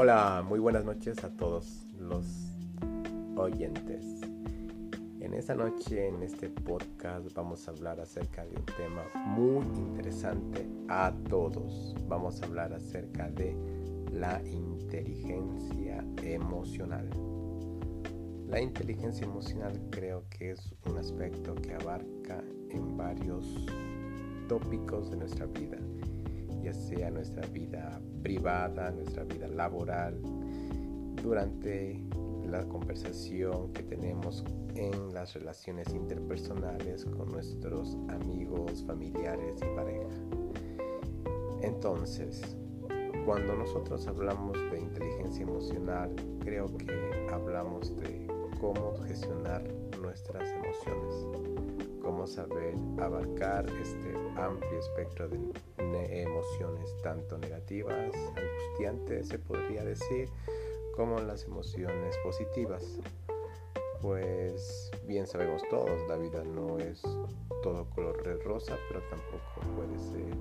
Hola, muy buenas noches a todos los oyentes. En esta noche, en este podcast, vamos a hablar acerca de un tema muy interesante a todos. Vamos a hablar acerca de la inteligencia emocional. La inteligencia emocional creo que es un aspecto que abarca en varios tópicos de nuestra vida ya sea nuestra vida privada, nuestra vida laboral, durante la conversación que tenemos en las relaciones interpersonales con nuestros amigos, familiares y pareja. Entonces, cuando nosotros hablamos de inteligencia emocional, creo que hablamos de cómo gestionar nuestras emociones, cómo saber abarcar este amplio espectro de emociones tanto negativas, angustiantes se podría decir, como las emociones positivas. Pues bien sabemos todos, la vida no es todo color rosa, pero tampoco puede ser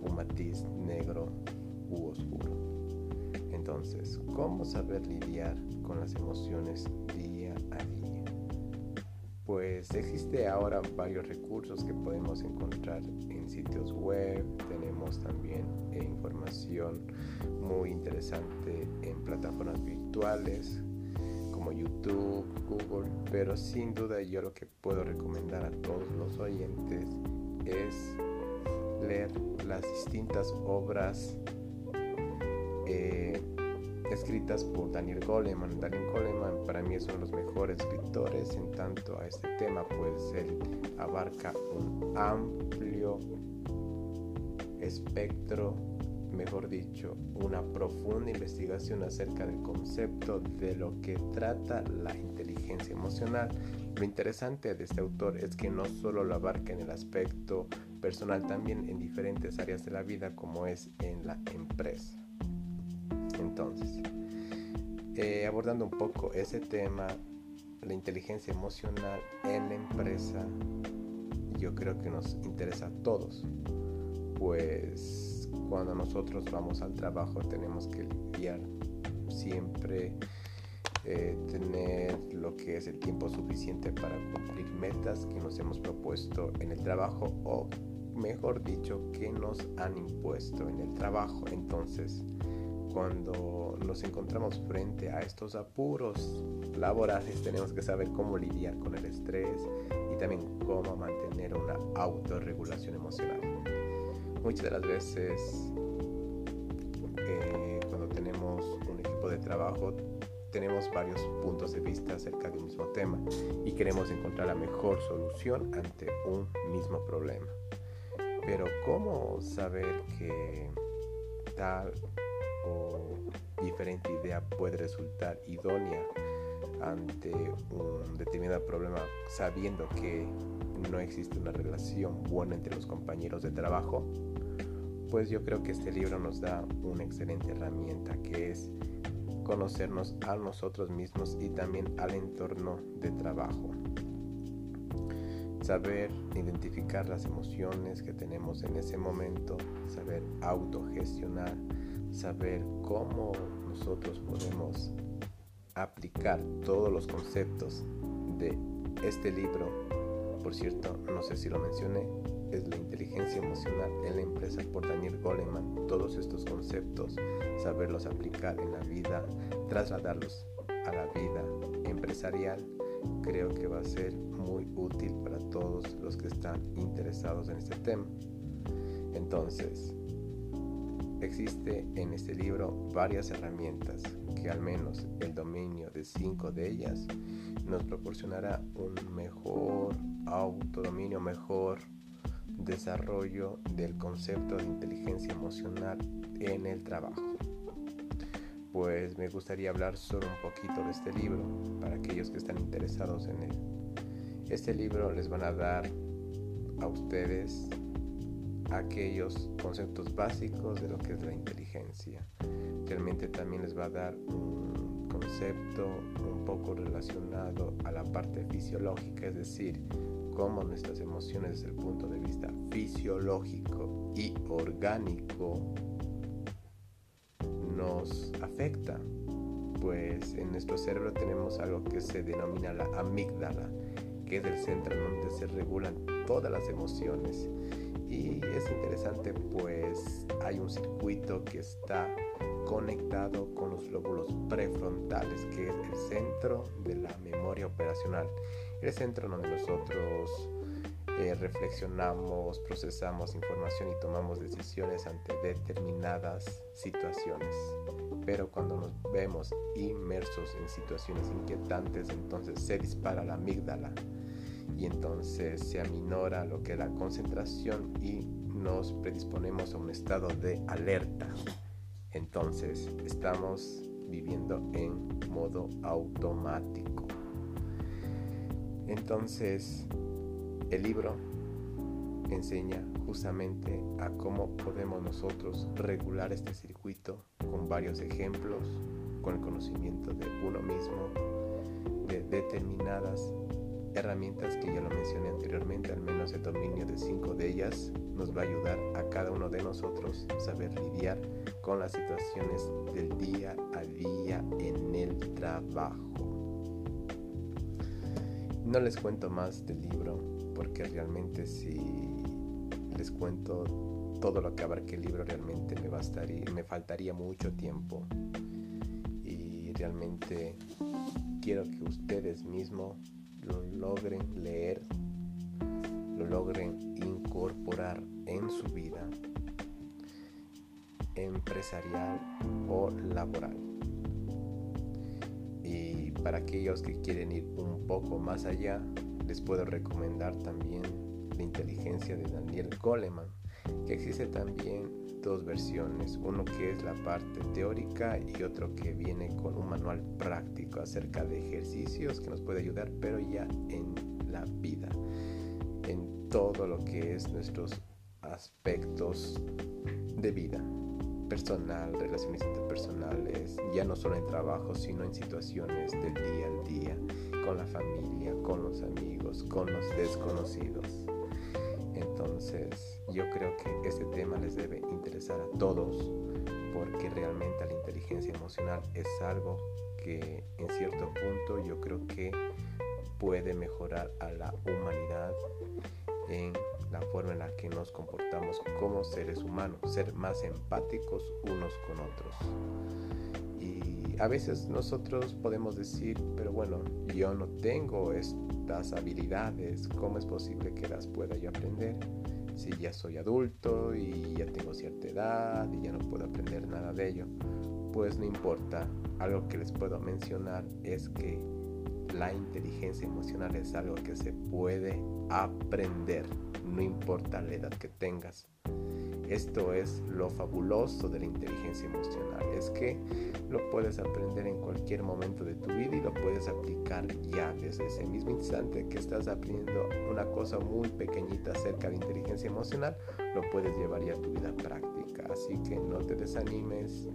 un matiz negro u oscuro. Entonces, ¿cómo saber lidiar con las emociones día a día? Pues existe ahora varios recursos que podemos encontrar en sitios web, tenemos también información muy interesante en plataformas virtuales como YouTube, Google, pero sin duda yo lo que puedo recomendar a todos los oyentes es leer las distintas obras eh, escritas por Daniel Goleman. Daniel Goleman para mí es uno de los mejores escritores en tanto a este tema, pues él abarca un amplio espectro, mejor dicho, una profunda investigación acerca del concepto de lo que trata la inteligencia emocional. Lo interesante de este autor es que no solo lo abarca en el aspecto personal, también en diferentes áreas de la vida como es en la empresa. Eh, abordando un poco ese tema, la inteligencia emocional en la empresa, yo creo que nos interesa a todos, pues cuando nosotros vamos al trabajo tenemos que lidiar siempre eh, tener lo que es el tiempo suficiente para cumplir metas que nos hemos propuesto en el trabajo o mejor dicho que nos han impuesto en el trabajo. Entonces cuando nos encontramos frente a estos apuros laborales tenemos que saber cómo lidiar con el estrés y también cómo mantener una autorregulación emocional. Muchas de las veces eh, cuando tenemos un equipo de trabajo tenemos varios puntos de vista acerca de un mismo tema y queremos encontrar la mejor solución ante un mismo problema. Pero ¿cómo saber que tal o diferente idea puede resultar idónea ante un determinado problema sabiendo que no existe una relación buena entre los compañeros de trabajo, pues yo creo que este libro nos da una excelente herramienta que es conocernos a nosotros mismos y también al entorno de trabajo. Saber identificar las emociones que tenemos en ese momento, saber autogestionar saber cómo nosotros podemos aplicar todos los conceptos de este libro. Por cierto, no sé si lo mencioné, es la inteligencia emocional en la empresa por Daniel Goleman. Todos estos conceptos, saberlos aplicar en la vida, trasladarlos a la vida empresarial, creo que va a ser muy útil para todos los que están interesados en este tema. Entonces, Existe en este libro varias herramientas que al menos el dominio de cinco de ellas nos proporcionará un mejor autodominio, mejor desarrollo del concepto de inteligencia emocional en el trabajo. Pues me gustaría hablar solo un poquito de este libro para aquellos que están interesados en él. Este libro les van a dar a ustedes aquellos conceptos básicos de lo que es la inteligencia. Realmente también les va a dar un concepto un poco relacionado a la parte fisiológica, es decir, cómo nuestras emociones desde el punto de vista fisiológico y orgánico nos afecta? Pues en nuestro cerebro tenemos algo que se denomina la amígdala, que es el centro donde se regulan todas las emociones. Y es interesante pues hay un circuito que está conectado con los lóbulos prefrontales, que es el centro de la memoria operacional, el centro donde nosotros eh, reflexionamos, procesamos información y tomamos decisiones ante determinadas situaciones. Pero cuando nos vemos inmersos en situaciones inquietantes, entonces se dispara la amígdala y entonces se aminora lo que es la concentración y nos predisponemos a un estado de alerta. Entonces estamos viviendo en modo automático. Entonces el libro enseña justamente a cómo podemos nosotros regular este circuito con varios ejemplos, con el conocimiento de uno mismo, de determinadas herramientas que ya lo mencioné anteriormente, al menos el dominio de cinco de ellas nos va a ayudar a cada uno de nosotros saber lidiar con las situaciones del día a día en el trabajo. No les cuento más del libro porque realmente si les cuento todo lo que abarque el libro realmente me bastaría, me faltaría mucho tiempo y realmente quiero que ustedes mismos lo logren leer, lo logren incorporar en su vida empresarial o laboral. Y para aquellos que quieren ir un poco más allá, les puedo recomendar también la inteligencia de Daniel Goleman, que existe también dos versiones, uno que es la parte teórica y otro que viene con un manual práctico acerca de ejercicios que nos puede ayudar, pero ya en la vida, en todo lo que es nuestros aspectos de vida personal, relaciones interpersonales, ya no solo en trabajo, sino en situaciones del día al día, con la familia, con los amigos, con los desconocidos. Entonces, yo creo que este tema les debe interesar a todos porque realmente la inteligencia emocional es algo que en cierto punto yo creo que puede mejorar a la humanidad en la forma en la que nos comportamos como seres humanos, ser más empáticos unos con otros. Y a veces nosotros podemos decir, pero bueno, yo no tengo estas habilidades, ¿cómo es posible que las pueda yo aprender? Si ya soy adulto y ya tengo cierta edad y ya no puedo aprender nada de ello, pues no importa. Algo que les puedo mencionar es que la inteligencia emocional es algo que se puede aprender, no importa la edad que tengas. Esto es lo fabuloso de la inteligencia emocional, es que lo puedes aprender en cualquier momento de tu vida y lo puedes aplicar ya desde ese mismo instante que estás aprendiendo una cosa muy pequeñita acerca de inteligencia emocional, lo puedes llevar ya a tu vida práctica. Así que no te desanimes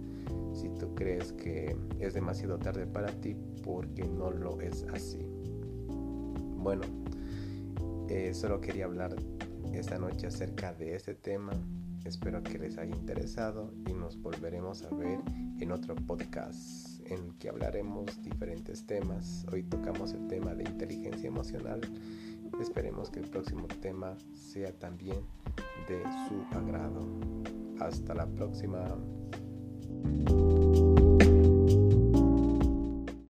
si tú crees que es demasiado tarde para ti porque no lo es así. Bueno, eh, solo quería hablar esta noche acerca de este tema. Espero que les haya interesado y nos volveremos a ver en otro podcast en el que hablaremos diferentes temas. Hoy tocamos el tema de inteligencia emocional. Esperemos que el próximo tema sea también de su agrado. Hasta la próxima.